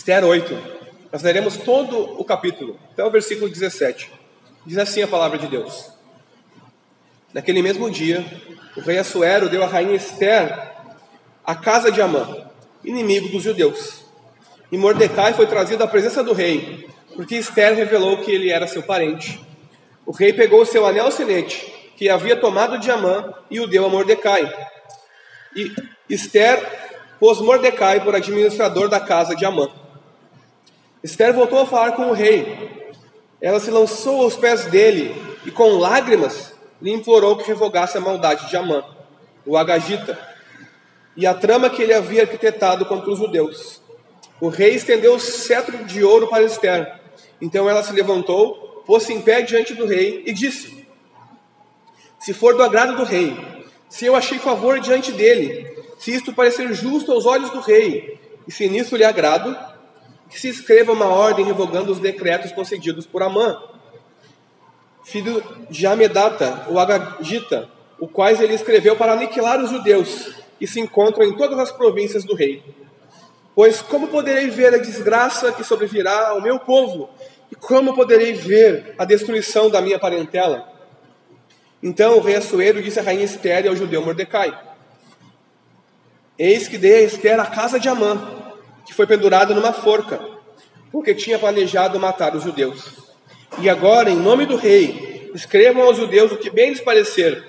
Esther 8. Nós leremos todo o capítulo, até o versículo 17. Diz assim a palavra de Deus. Naquele mesmo dia, o rei Assuero deu a rainha Esther a casa de Amã, inimigo dos judeus. E Mordecai foi trazido à presença do rei, porque Esther revelou que ele era seu parente. O rei pegou o seu anel sinete, que havia tomado de Amã, e o deu a Mordecai. E Esther pôs Mordecai por administrador da casa de Amã. Esther voltou a falar com o rei. Ela se lançou aos pés dele e, com lágrimas, lhe implorou que revogasse a maldade de Amã, o Agagita, e a trama que ele havia arquitetado contra os judeus. O rei estendeu o cetro de ouro para Esther. Então ela se levantou, pôs-se em pé diante do rei e disse: Se for do agrado do rei, se eu achei favor diante dele, se isto parecer justo aos olhos do rei, e se nisso lhe agrado, que se escreva uma ordem revogando os decretos concedidos por Amã, filho de Amedata, o Agagita, o quais ele escreveu para aniquilar os judeus, que se encontram em todas as províncias do rei. Pois como poderei ver a desgraça que sobrevirá ao meu povo? E como poderei ver a destruição da minha parentela? Então o rei Assuero disse à rainha Esther e ao judeu Mordecai: Eis que dei a Esther a casa de Amã, que foi pendurada numa forca, porque tinha planejado matar os judeus. E agora, em nome do rei, escrevam aos judeus o que bem lhes parecer,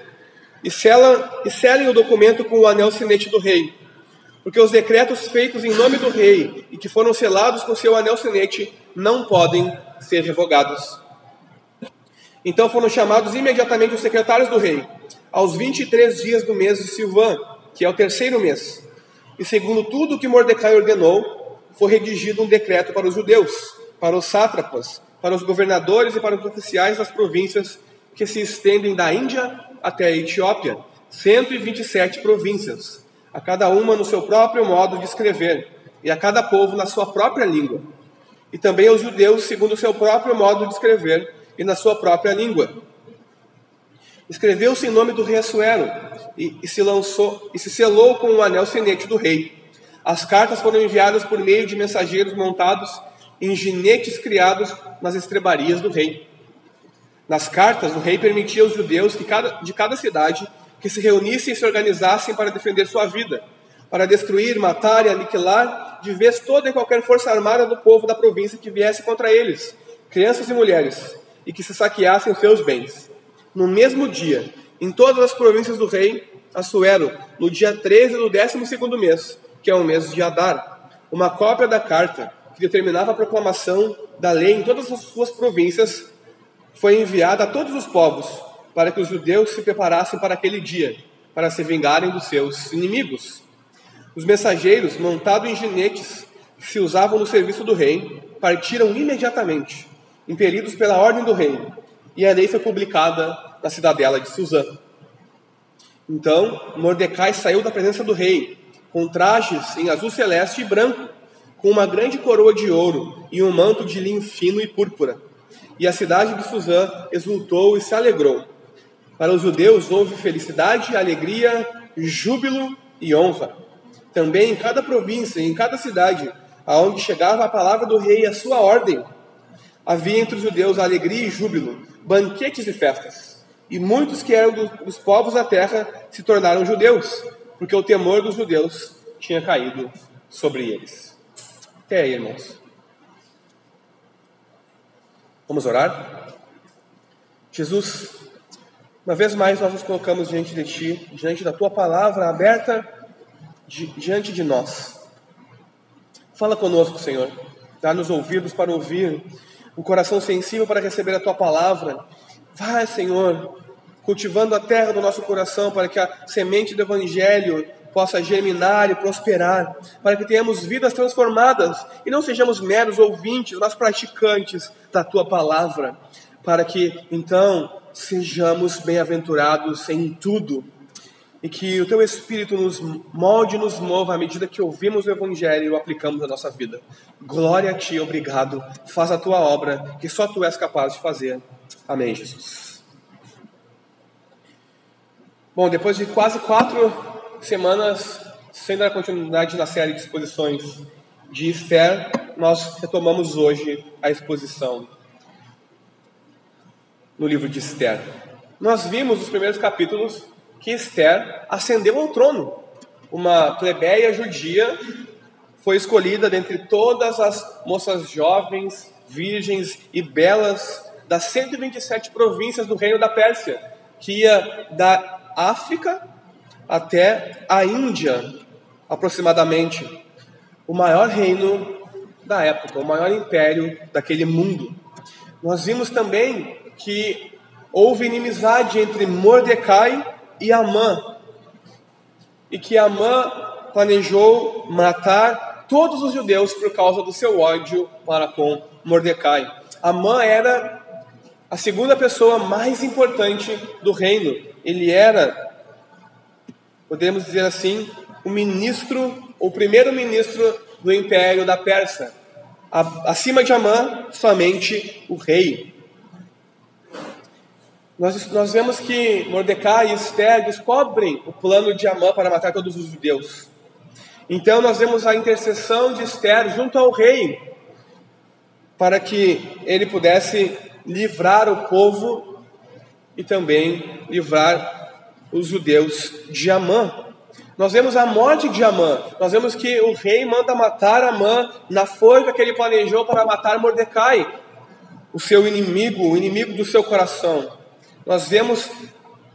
e, selam, e selem o documento com o anel sinete do rei, porque os decretos feitos em nome do rei e que foram selados com seu anel sinete não podem ser revogados. Então foram chamados imediatamente os secretários do rei, aos 23 dias do mês de Silvã, que é o terceiro mês. E segundo tudo o que Mordecai ordenou, foi redigido um decreto para os judeus, para os sátrapas, para os governadores e para os oficiais das províncias que se estendem da Índia até a Etiópia, 127 províncias, a cada uma no seu próprio modo de escrever, e a cada povo na sua própria língua. E também aos judeus segundo o seu próprio modo de escrever e na sua própria língua. Escreveu-se em nome do rei Assuero e, e, se lançou e se selou com o anel sinete do rei. As cartas foram enviadas por meio de mensageiros montados em ginetes criados nas estrebarias do rei. Nas cartas, o rei permitia aos judeus que cada, de cada cidade que se reunissem e se organizassem para defender sua vida, para destruir, matar e aniquilar de vez toda e qualquer força armada do povo da província que viesse contra eles, crianças e mulheres, e que se saqueassem seus bens no mesmo dia, em todas as províncias do rei Assuero, no dia 13 do 12 mês, que é o mês de Adar, uma cópia da carta que determinava a proclamação da lei em todas as suas províncias foi enviada a todos os povos, para que os judeus se preparassem para aquele dia, para se vingarem dos seus inimigos. Os mensageiros, montados em ginetes que se usavam no serviço do rei, partiram imediatamente, impelidos pela ordem do rei, e a lei foi publicada na cidadela de Suzã. Então, Mordecai saiu da presença do rei, com trajes em azul celeste e branco, com uma grande coroa de ouro e um manto de linho fino e púrpura. E a cidade de Suzã exultou e se alegrou. Para os judeus houve felicidade, alegria, júbilo e honra. Também em cada província e em cada cidade, aonde chegava a palavra do rei e a sua ordem, havia entre os judeus alegria e júbilo, banquetes e festas. E muitos que eram dos povos da terra se tornaram judeus, porque o temor dos judeus tinha caído sobre eles. Até aí, irmãos. Vamos orar? Jesus, uma vez mais nós nos colocamos diante de Ti, diante da Tua palavra aberta diante de nós. Fala conosco, Senhor. Dá-nos ouvidos para ouvir um coração sensível para receber a tua palavra. Vai, Senhor, cultivando a terra do nosso coração para que a semente do evangelho possa germinar e prosperar, para que tenhamos vidas transformadas e não sejamos meros ouvintes, mas praticantes da tua palavra, para que então sejamos bem-aventurados em tudo e que o teu Espírito nos molde e nos mova à medida que ouvimos o Evangelho e o aplicamos na nossa vida. Glória a Ti, obrigado. Faz a Tua obra, que só Tu és capaz de fazer. Amém, Jesus. Bom, depois de quase quatro semanas, sendo a continuidade na série de exposições de Esther, nós retomamos hoje a exposição no livro de Esther. Nós vimos nos primeiros capítulos que Esther ascendeu ao trono. Uma plebeia judia foi escolhida dentre todas as moças jovens, virgens e belas das 127 províncias do reino da Pérsia, que ia da África até a Índia, aproximadamente. O maior reino da época, o maior império daquele mundo. Nós vimos também que houve inimizade entre Mordecai e Amã, e que Amã planejou matar todos os judeus por causa do seu ódio para com Mordecai. Amã era a segunda pessoa mais importante do reino. Ele era, podemos dizer assim, o ministro, o primeiro-ministro do império da Pérsia. Acima de Amã, somente o rei. Nós, nós vemos que Mordecai e Esther descobrem o plano de Amã para matar todos os judeus. Então nós vemos a intercessão de Esther junto ao rei, para que ele pudesse livrar o povo e também livrar os judeus de Amã. Nós vemos a morte de Amã, nós vemos que o rei manda matar Amã na forca que ele planejou para matar Mordecai, o seu inimigo, o inimigo do seu coração. Nós vemos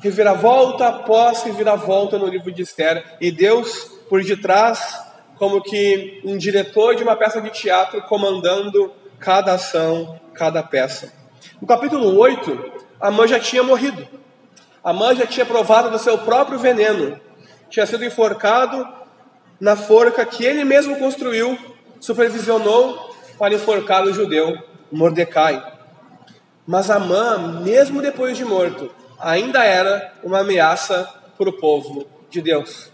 reviravolta após reviravolta no livro de Esther, e Deus por detrás, como que um diretor de uma peça de teatro, comandando cada ação, cada peça. No capítulo 8, Amã já tinha morrido. Amã já tinha provado do seu próprio veneno. Tinha sido enforcado na forca que ele mesmo construiu, supervisionou para enforcar o judeu Mordecai. Mas Amã, mesmo depois de morto, ainda era uma ameaça para o povo de Deus.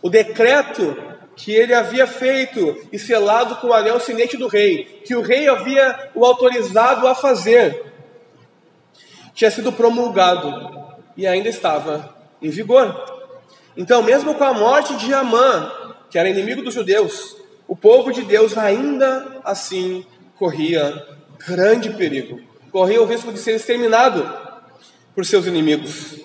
O decreto que ele havia feito e selado com o anel sinete do rei, que o rei havia o autorizado a fazer, tinha sido promulgado e ainda estava em vigor. Então, mesmo com a morte de Amã, que era inimigo dos judeus, o povo de Deus ainda assim corria grande perigo corria o risco de ser exterminado por seus inimigos.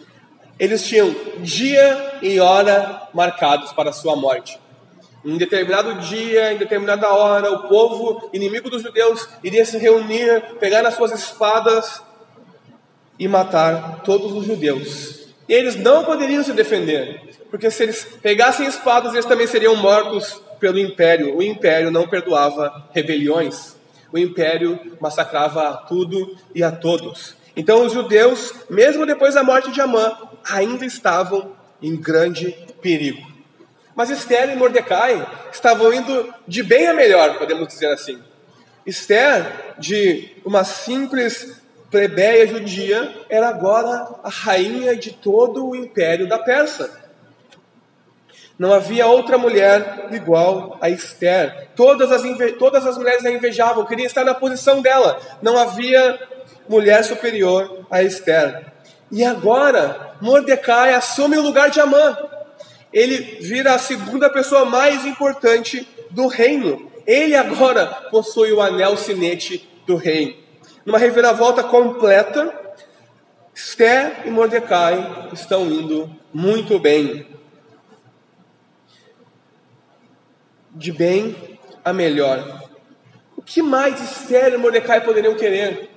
Eles tinham dia e hora marcados para a sua morte. Em determinado dia, em determinada hora, o povo inimigo dos judeus iria se reunir, pegar as suas espadas e matar todos os judeus. E eles não poderiam se defender, porque se eles pegassem espadas, eles também seriam mortos pelo império. O império não perdoava rebeliões o império massacrava a tudo e a todos. Então os judeus, mesmo depois da morte de Amã, ainda estavam em grande perigo. Mas Esther e Mordecai estavam indo de bem a melhor, podemos dizer assim. Esther, de uma simples plebeia judia, era agora a rainha de todo o império da Pérsia. Não havia outra mulher igual a Esther. Todas as, todas as mulheres a invejavam, queriam estar na posição dela. Não havia mulher superior a Esther. E agora, Mordecai assume o lugar de Amã. Ele vira a segunda pessoa mais importante do reino. Ele agora possui o anel sinete do rei. Numa reviravolta completa, Esther e Mordecai estão indo muito bem. De bem a melhor. O que mais Esther e Mordecai poderiam querer?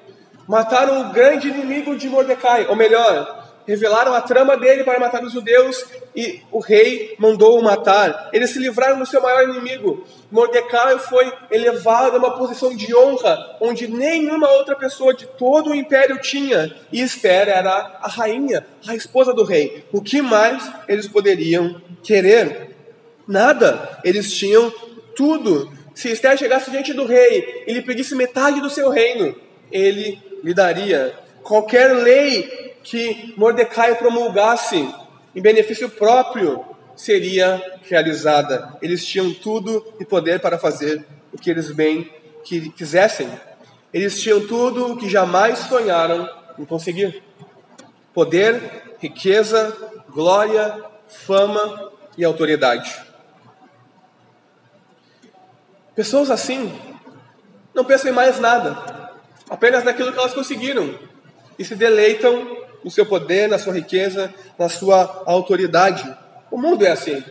Mataram o grande inimigo de Mordecai, ou melhor, revelaram a trama dele para matar os judeus e o rei mandou-o matar. Eles se livraram do seu maior inimigo. Mordecai foi elevado a uma posição de honra onde nenhuma outra pessoa de todo o império tinha. E Esther era a rainha, a esposa do rei. O que mais eles poderiam querer? Nada. Eles tinham tudo. Se Esther chegasse diante do rei e lhe pedisse metade do seu reino, ele lhe daria. Qualquer lei que Mordecai promulgasse em benefício próprio seria realizada. Eles tinham tudo e poder para fazer o que eles bem quisessem. Eles tinham tudo o que jamais sonharam em conseguir: poder, riqueza, glória, fama e autoridade. Pessoas assim não pensam em mais nada, apenas naquilo que elas conseguiram e se deleitam no seu poder, na sua riqueza, na sua autoridade. O mundo é assim.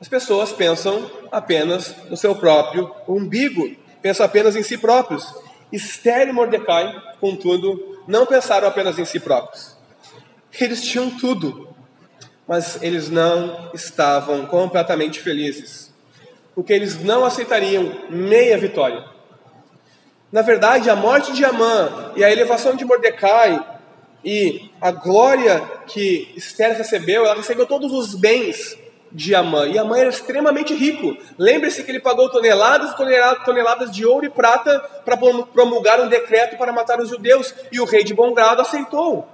As pessoas pensam apenas no seu próprio umbigo, pensam apenas em si próprios. Esther e Mordecai, contudo, não pensaram apenas em si próprios. Eles tinham tudo, mas eles não estavam completamente felizes, porque eles não aceitariam meia vitória. Na verdade, a morte de Amã e a elevação de Mordecai e a glória que Esther recebeu, ela recebeu todos os bens de Amã. E Amã era extremamente rico. Lembre-se que ele pagou toneladas e toneladas de ouro e prata para promulgar um decreto para matar os judeus. E o rei de bom grado aceitou.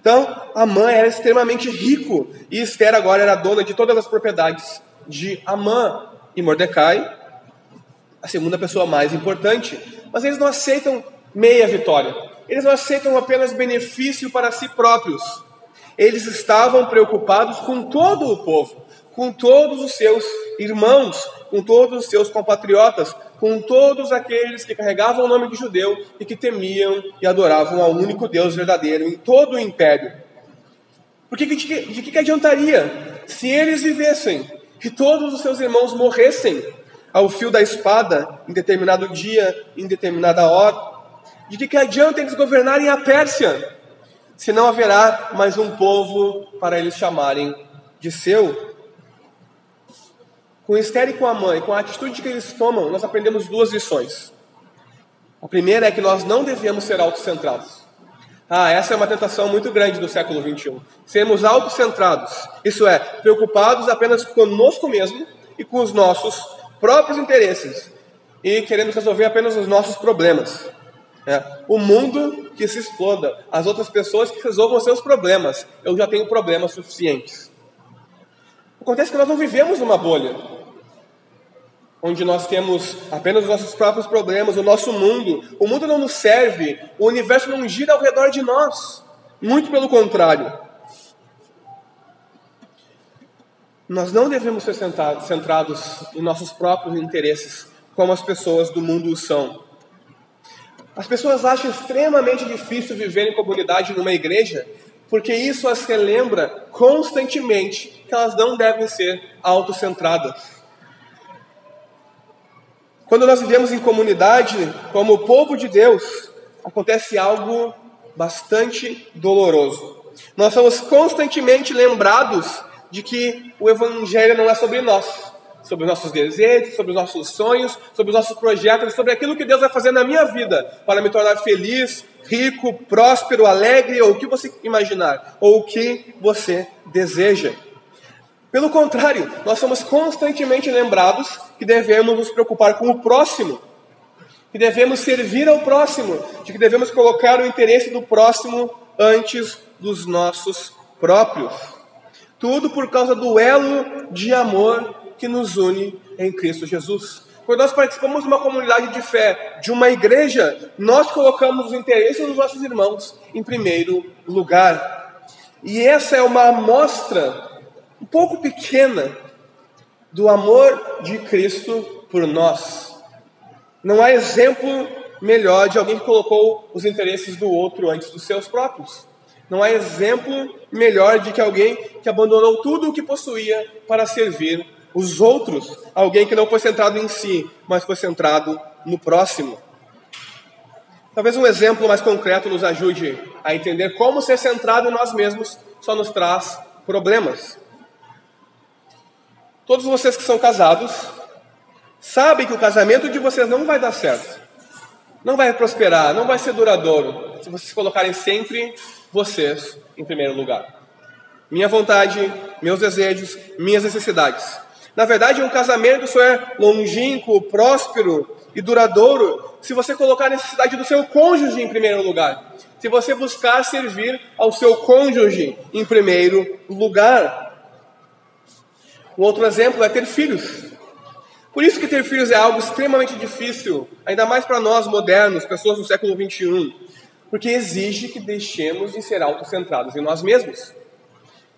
Então, Amã era extremamente rico. E Esther agora era dona de todas as propriedades de Amã. E Mordecai, a segunda pessoa mais importante. Mas eles não aceitam meia vitória. Eles não aceitam apenas benefício para si próprios. Eles estavam preocupados com todo o povo com todos os seus irmãos, com todos os seus compatriotas, com todos aqueles que carregavam o nome de judeu e que temiam e adoravam ao único Deus verdadeiro em todo o império. Porque de que, de que adiantaria se eles vivessem e todos os seus irmãos morressem ao fio da espada em determinado dia, em determinada hora? De que, que adianta eles governarem a Pérsia, se não haverá mais um povo para eles chamarem de seu? Com Esther e com a mãe, com a atitude que eles tomam, nós aprendemos duas lições. A primeira é que nós não devemos ser autocentrados. Ah, essa é uma tentação muito grande do século 21. Sermos autocentrados, isso é, preocupados apenas conosco mesmo e com os nossos próprios interesses e querendo resolver apenas os nossos problemas. É, o mundo que se exploda, as outras pessoas que resolvam seus problemas. Eu já tenho problemas suficientes. Acontece que nós não vivemos numa bolha, onde nós temos apenas os nossos próprios problemas, o nosso mundo. O mundo não nos serve, o universo não gira ao redor de nós. Muito pelo contrário. Nós não devemos ser centrados em nossos próprios interesses, como as pessoas do mundo são. As pessoas acham extremamente difícil viver em comunidade numa igreja porque isso as relembra constantemente que elas não devem ser autocentradas. Quando nós vivemos em comunidade, como povo de Deus, acontece algo bastante doloroso. Nós somos constantemente lembrados de que o Evangelho não é sobre nós, sobre os nossos desejos, sobre os nossos sonhos, sobre os nossos projetos, sobre aquilo que Deus vai fazer na minha vida para me tornar feliz, rico, próspero, alegre, ou o que você imaginar, ou o que você deseja. Pelo contrário, nós somos constantemente lembrados que devemos nos preocupar com o próximo, que devemos servir ao próximo, de que devemos colocar o interesse do próximo antes dos nossos próprios. Tudo por causa do elo de amor que nos une em Cristo Jesus. Quando nós participamos de uma comunidade de fé, de uma igreja, nós colocamos os interesses dos nossos irmãos em primeiro lugar. E essa é uma amostra um pouco pequena do amor de Cristo por nós. Não há exemplo melhor de alguém que colocou os interesses do outro antes dos seus próprios. Não há exemplo melhor de que alguém que abandonou tudo o que possuía para servir os outros, alguém que não foi centrado em si, mas foi centrado no próximo. Talvez um exemplo mais concreto nos ajude a entender como ser centrado em nós mesmos só nos traz problemas. Todos vocês que são casados sabem que o casamento de vocês não vai dar certo, não vai prosperar, não vai ser duradouro se vocês colocarem sempre vocês em primeiro lugar. Minha vontade, meus desejos, minhas necessidades. Na verdade, um casamento só é longínquo, próspero e duradouro se você colocar a necessidade do seu cônjuge em primeiro lugar. Se você buscar servir ao seu cônjuge em primeiro lugar. Um outro exemplo é ter filhos. Por isso que ter filhos é algo extremamente difícil, ainda mais para nós modernos, pessoas do século 21, porque exige que deixemos de ser autocentrados em nós mesmos.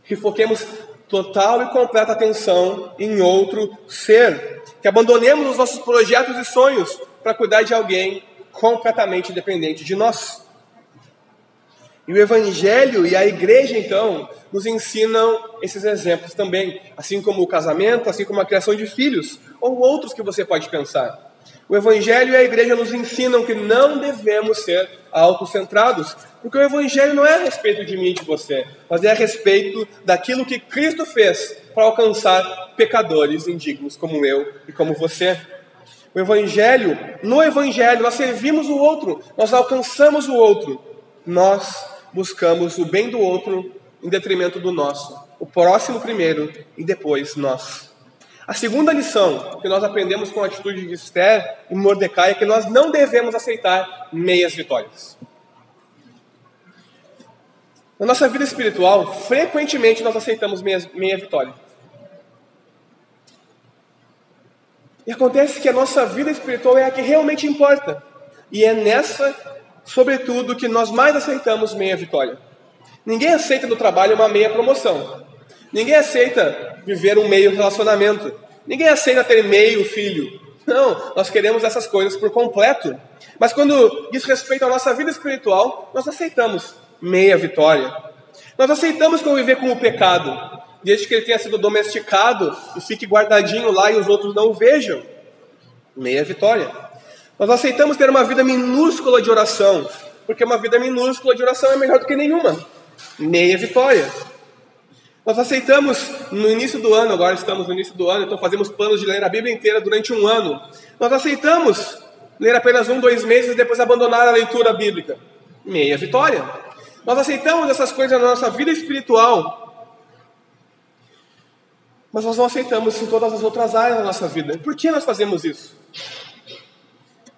Que foquemos total e completa atenção em outro ser. Que abandonemos os nossos projetos e sonhos para cuidar de alguém completamente dependente de nós. E o Evangelho e a igreja, então, nos ensinam esses exemplos também, assim como o casamento, assim como a criação de filhos, ou outros que você pode pensar. O Evangelho e a igreja nos ensinam que não devemos ser autocentrados, porque o Evangelho não é a respeito de mim e de você, mas é a respeito daquilo que Cristo fez para alcançar pecadores indignos como eu e como você. O Evangelho, no Evangelho, nós servimos o outro, nós alcançamos o outro, nós buscamos o bem do outro em detrimento do nosso, o próximo primeiro e depois nós. A segunda lição que nós aprendemos com a atitude de Esther e Mordecai é que nós não devemos aceitar meias vitórias. Na nossa vida espiritual, frequentemente nós aceitamos meia, meia vitória. E acontece que a nossa vida espiritual é a que realmente importa. E é nessa, sobretudo, que nós mais aceitamos meia vitória. Ninguém aceita no trabalho uma meia promoção. Ninguém aceita viver um meio relacionamento. Ninguém aceita ter meio filho. Não, nós queremos essas coisas por completo. Mas quando diz respeito à nossa vida espiritual, nós aceitamos meia vitória. Nós aceitamos conviver com o pecado, desde que ele tenha sido domesticado e fique guardadinho lá e os outros não o vejam. Meia vitória. Nós aceitamos ter uma vida minúscula de oração, porque uma vida minúscula de oração é melhor do que nenhuma. Meia vitória. Nós aceitamos no início do ano, agora estamos no início do ano, então fazemos planos de ler a Bíblia inteira durante um ano. Nós aceitamos ler apenas um, dois meses e depois abandonar a leitura bíblica. Meia vitória. Nós aceitamos essas coisas na nossa vida espiritual, mas nós não aceitamos em todas as outras áreas da nossa vida. Por que nós fazemos isso?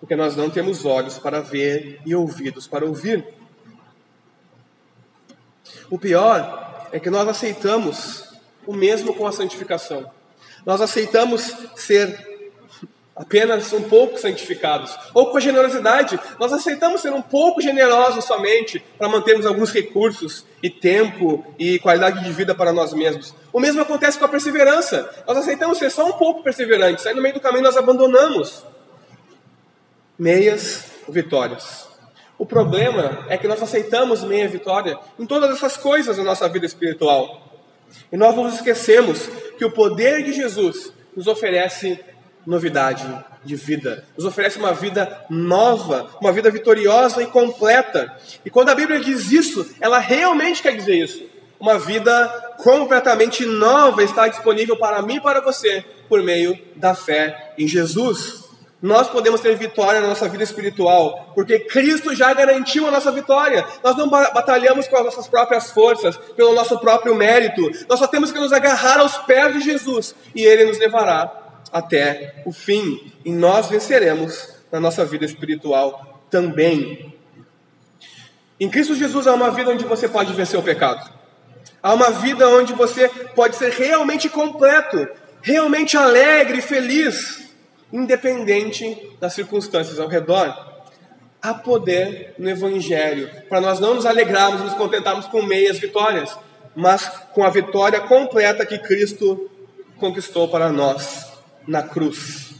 Porque nós não temos olhos para ver e ouvidos para ouvir. O pior é que nós aceitamos o mesmo com a santificação. Nós aceitamos ser apenas um pouco santificados, ou com a generosidade. Nós aceitamos ser um pouco generosos somente para mantermos alguns recursos e tempo e qualidade de vida para nós mesmos. O mesmo acontece com a perseverança. Nós aceitamos ser só um pouco perseverantes, aí no meio do caminho nós abandonamos. Meias vitórias. O problema é que nós aceitamos meia vitória em todas essas coisas na nossa vida espiritual. E nós nos esquecemos que o poder de Jesus nos oferece novidade de vida, nos oferece uma vida nova, uma vida vitoriosa e completa. E quando a Bíblia diz isso, ela realmente quer dizer isso. Uma vida completamente nova está disponível para mim e para você por meio da fé em Jesus. Nós podemos ter vitória na nossa vida espiritual, porque Cristo já garantiu a nossa vitória. Nós não batalhamos com as nossas próprias forças, pelo nosso próprio mérito. Nós só temos que nos agarrar aos pés de Jesus e Ele nos levará até o fim. E nós venceremos na nossa vida espiritual também. Em Cristo Jesus há uma vida onde você pode vencer o pecado. Há uma vida onde você pode ser realmente completo, realmente alegre e feliz, independente das circunstâncias ao redor. Há poder no Evangelho para nós não nos alegrarmos, nos contentarmos com meias vitórias, mas com a vitória completa que Cristo conquistou para nós na cruz.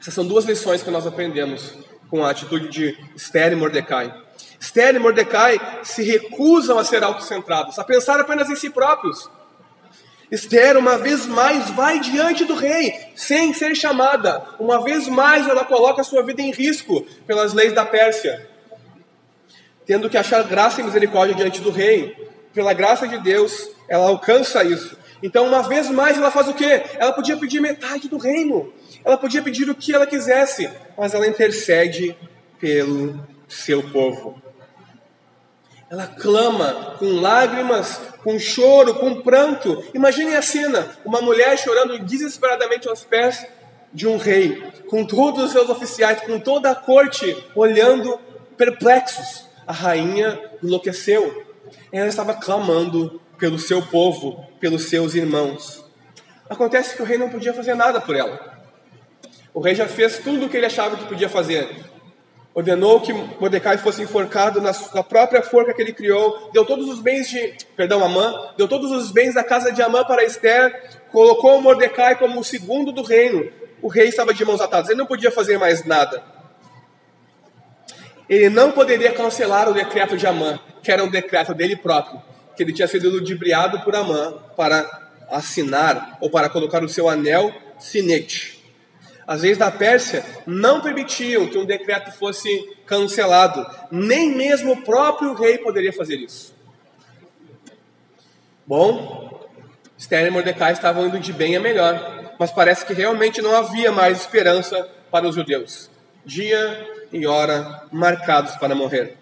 Essas são duas lições que nós aprendemos com a atitude de Esther e Mordecai. Esther e Mordecai se recusam a ser autocentrados, a pensar apenas em si próprios. Esther, uma vez mais, vai diante do rei, sem ser chamada. Uma vez mais, ela coloca sua vida em risco pelas leis da Pérsia, tendo que achar graça e misericórdia diante do rei. Pela graça de Deus, ela alcança isso. Então, uma vez mais, ela faz o quê? Ela podia pedir metade do reino. Ela podia pedir o que ela quisesse, mas ela intercede pelo seu povo. Ela clama com lágrimas, com choro, com pranto. Imagine a cena: uma mulher chorando desesperadamente aos pés de um rei, com todos os seus oficiais, com toda a corte olhando perplexos. A rainha enlouqueceu. Ela estava clamando pelo seu povo, pelos seus irmãos. Acontece que o rei não podia fazer nada por ela. O rei já fez tudo o que ele achava que podia fazer. Ordenou que Mordecai fosse enforcado na, própria forca que ele criou, deu todos os bens de, perdão, Amã, deu todos os bens da casa de Amã para Esther, colocou Mordecai como o segundo do reino, o rei estava de mãos atadas, ele não podia fazer mais nada. Ele não poderia cancelar o decreto de Amã, que era um decreto dele próprio, que ele tinha sido ludibriado por Amã para assinar ou para colocar o seu anel sinete. As leis da Pérsia não permitiam que um decreto fosse cancelado, nem mesmo o próprio rei poderia fazer isso. Bom, Esther e Mordecai estavam indo de bem a melhor, mas parece que realmente não havia mais esperança para os judeus. Dia e hora marcados para morrer.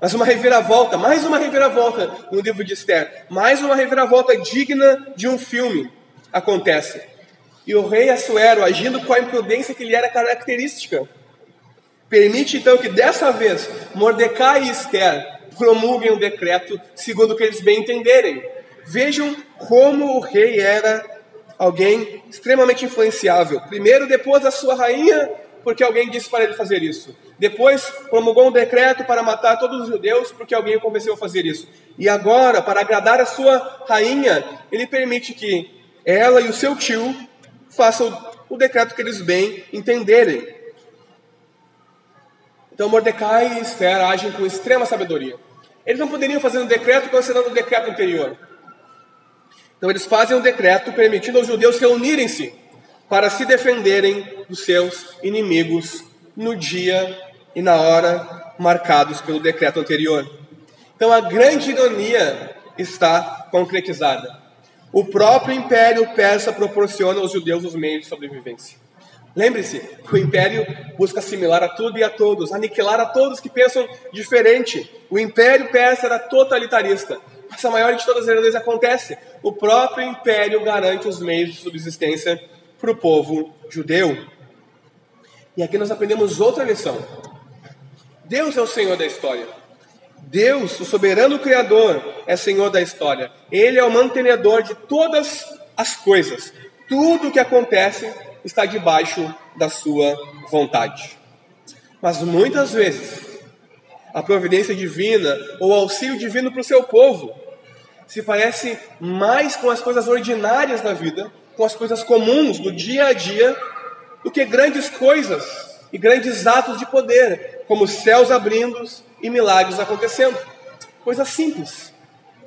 Mas uma reviravolta, mais uma reviravolta no livro de Esther, mais uma reviravolta digna de um filme acontece. E o rei Assuero, agindo com a imprudência que lhe era característica, permite então que dessa vez Mordecai e Esther promulguem um decreto segundo o que eles bem entenderem. Vejam como o rei era alguém extremamente influenciável. Primeiro, depois a sua rainha porque alguém disse para ele fazer isso. Depois promulgou um decreto para matar todos os judeus porque alguém o convenceu a fazer isso. E agora, para agradar a sua rainha, ele permite que ela e o seu tio façam o decreto que eles bem entenderem. Então Mordecai e Esther agem com extrema sabedoria. Eles não poderiam fazer um decreto cancelando o decreto anterior. Então eles fazem um decreto permitindo aos judeus reunirem-se para se defenderem dos seus inimigos no dia e na hora marcados pelo decreto anterior. Então a grande ironia está concretizada. O próprio Império Persa proporciona aos judeus os meios de sobrevivência. Lembre-se, o Império busca assimilar a tudo e a todos, aniquilar a todos que pensam diferente. O Império Persa era totalitarista. Mas a maior de todas as vezes acontece. O próprio Império garante os meios de subsistência para o povo judeu. E aqui nós aprendemos outra lição. Deus é o Senhor da história. Deus, o soberano Criador, é Senhor da história. Ele é o mantenedor de todas as coisas. Tudo o que acontece está debaixo da sua vontade. Mas muitas vezes, a providência divina ou auxílio divino para o seu povo se parece mais com as coisas ordinárias da vida com as coisas comuns do dia a dia do que grandes coisas e grandes atos de poder, como céus abrindo e milagres acontecendo. Coisas simples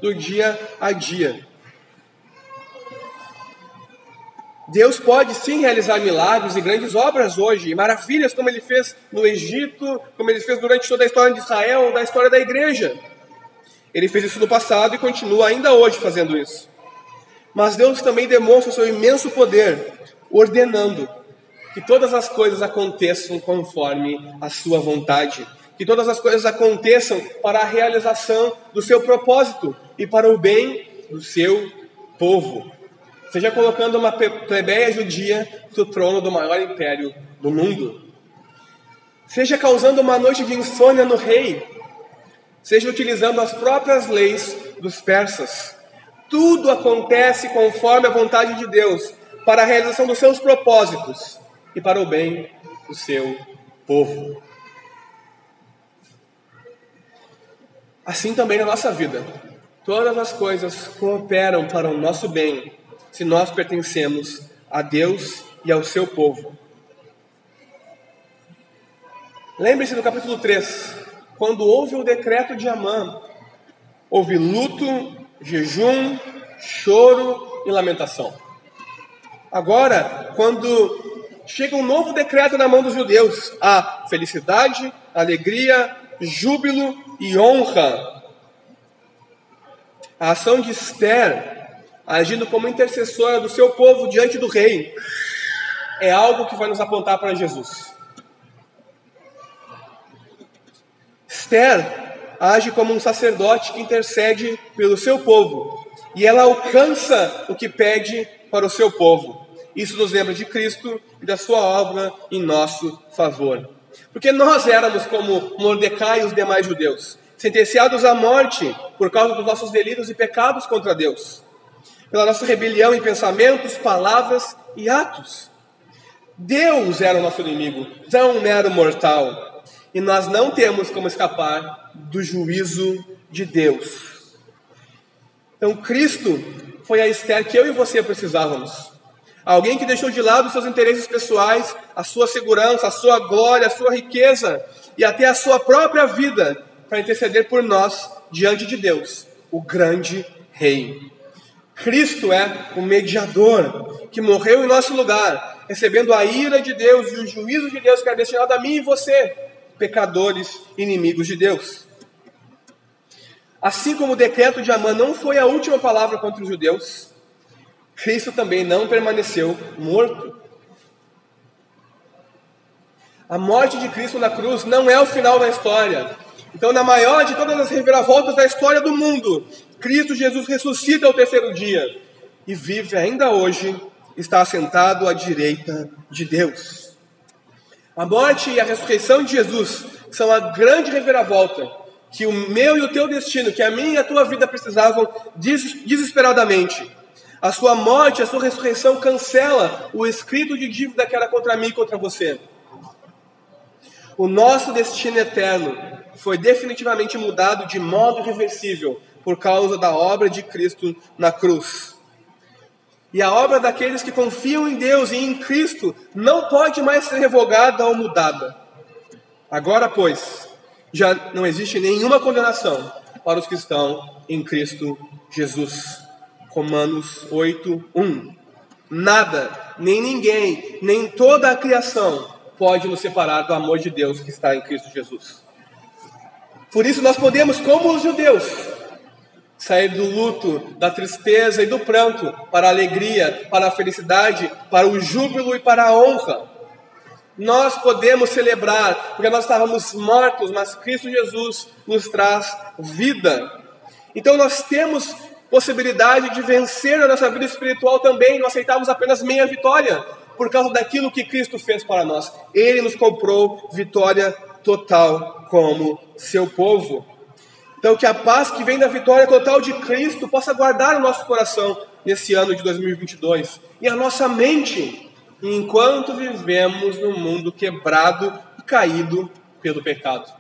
do dia a dia. Deus pode sim realizar milagres e grandes obras hoje, maravilhas como ele fez no Egito, como ele fez durante toda a história de Israel, da história da igreja. Ele fez isso no passado e continua ainda hoje fazendo isso. Mas Deus também demonstra o seu imenso poder, ordenando que todas as coisas aconteçam conforme a sua vontade, que todas as coisas aconteçam para a realização do seu propósito e para o bem do seu povo. Seja colocando uma plebeia judia no trono do maior império do mundo, seja causando uma noite de insônia no rei, seja utilizando as próprias leis dos persas tudo acontece conforme a vontade de Deus, para a realização dos seus propósitos e para o bem do seu povo. Assim também na nossa vida, todas as coisas cooperam para o nosso bem, se nós pertencemos a Deus e ao seu povo. Lembre-se do capítulo 3, quando houve o decreto de Amã, houve luto jejum, choro e lamentação. Agora, quando chega um novo decreto na mão dos judeus, há felicidade, alegria, júbilo e honra. A ação de Esther, agindo como intercessora do seu povo diante do rei, é algo que vai nos apontar para Jesus. Esther age como um sacerdote que intercede pelo seu povo e ela alcança o que pede para o seu povo. Isso nos lembra de Cristo e da sua obra em nosso favor. Porque nós éramos como Mordecai e os demais judeus, sentenciados à morte por causa dos nossos delitos e pecados contra Deus, pela nossa rebelião em pensamentos, palavras e atos. Deus era o nosso inimigo, um mero mortal, e nós não temos como escapar do juízo de Deus. Então, Cristo foi a Esther que eu e você precisávamos. Alguém que deixou de lado seus interesses pessoais, a sua segurança, a sua glória, a sua riqueza e até a sua própria vida para interceder por nós diante de Deus, o grande Rei. Cristo é o mediador que morreu em nosso lugar, recebendo a ira de Deus e o juízo de Deus que é destinado a mim e você, pecadores inimigos de Deus. Assim como o decreto de Amã não foi a última palavra contra os judeus, Cristo também não permaneceu morto. A morte de Cristo na cruz não é o final da história. Então, na maior de todas as reviravoltas da história do mundo, Cristo Jesus ressuscita ao terceiro dia e vive ainda hoje, está assentado à direita de Deus. A morte e a ressurreição de Jesus são a grande reviravolta que o meu e o teu destino, que a minha e a tua vida precisavam desesperadamente. A sua morte, a sua ressurreição cancela o escrito de dívida que era contra mim e contra você. O nosso destino eterno foi definitivamente mudado de modo irreversível por causa da obra de Cristo na cruz. E a obra daqueles que confiam em Deus e em Cristo não pode mais ser revogada ou mudada. Agora, pois, já não existe nenhuma condenação para os que estão em Cristo Jesus. Romanos 8, 1. Nada, nem ninguém, nem toda a criação pode nos separar do amor de Deus que está em Cristo Jesus. Por isso nós podemos, como os judeus, sair do luto, da tristeza e do pranto para a alegria, para a felicidade, para o júbilo e para a honra. Nós podemos celebrar, porque nós estávamos mortos, mas Cristo Jesus nos traz vida. Então nós temos possibilidade de vencer a nossa vida espiritual também, não aceitarmos apenas meia vitória, por causa daquilo que Cristo fez para nós. Ele nos comprou vitória total como seu povo. Então, que a paz que vem da vitória total de Cristo possa guardar o nosso coração nesse ano de 2022 e a nossa mente, enquanto vivemos num mundo quebrado e caído pelo pecado.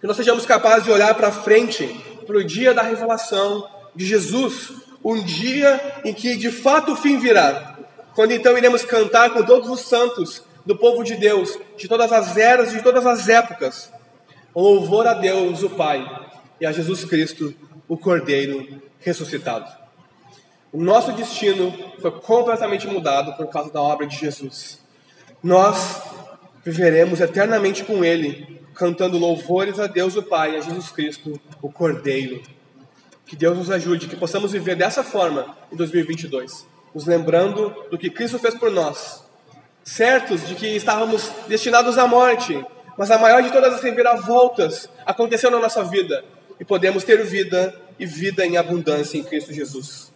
Que nós sejamos capazes de olhar para frente, para o dia da revelação de Jesus, um dia em que de fato o fim virá, quando então iremos cantar com todos os santos do povo de Deus, de todas as eras e de todas as épocas, louvor a Deus, o Pai, e a Jesus Cristo, o Cordeiro ressuscitado. O nosso destino foi completamente mudado por causa da obra de Jesus. Nós viveremos eternamente com Ele, cantando louvores a Deus, o Pai, e a Jesus Cristo, o Cordeiro. Que Deus nos ajude, que possamos viver dessa forma em 2022, nos lembrando do que Cristo fez por nós, certos de que estávamos destinados à morte, mas a maior de todas as reviravoltas aconteceu na nossa vida e podemos ter vida e vida em abundância em Cristo Jesus.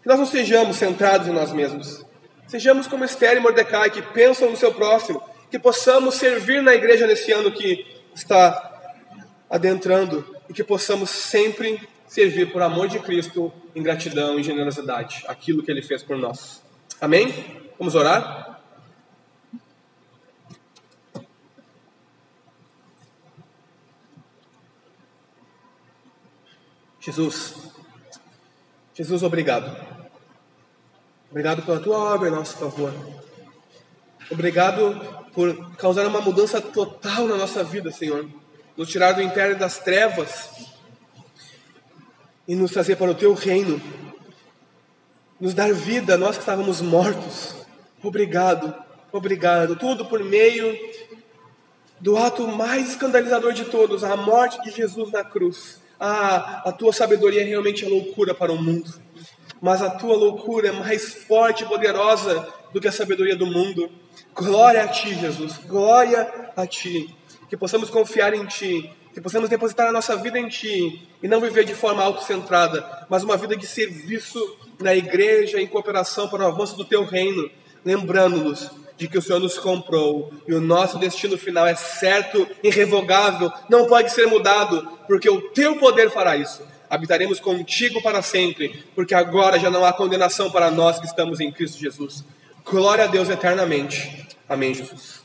Que nós não sejamos centrados em nós mesmos, sejamos como Esther e Mordecai que pensam no seu próximo, que possamos servir na igreja nesse ano que está adentrando e que possamos sempre servir por amor de Cristo em gratidão e generosidade, aquilo que Ele fez por nós. Amém? Vamos orar? Jesus, Jesus, obrigado. Obrigado pela tua obra em nosso favor. Obrigado por causar uma mudança total na nossa vida, Senhor. Nos tirar do inferno das trevas e nos trazer para o teu reino. Nos dar vida, nós que estávamos mortos. Obrigado, obrigado. Tudo por meio do ato mais escandalizador de todos, a morte de Jesus na cruz ah, a tua sabedoria é realmente é loucura para o mundo, mas a tua loucura é mais forte e poderosa do que a sabedoria do mundo. Glória a ti, Jesus, glória a ti. Que possamos confiar em ti, que possamos depositar a nossa vida em ti e não viver de forma autocentrada, mas uma vida de serviço na igreja, em cooperação para o avanço do teu reino, lembrando-nos de que o Senhor nos comprou e o nosso destino final é certo, irrevogável, não pode ser mudado, porque o teu poder fará isso. Habitaremos contigo para sempre, porque agora já não há condenação para nós que estamos em Cristo Jesus. Glória a Deus eternamente. Amém, Jesus.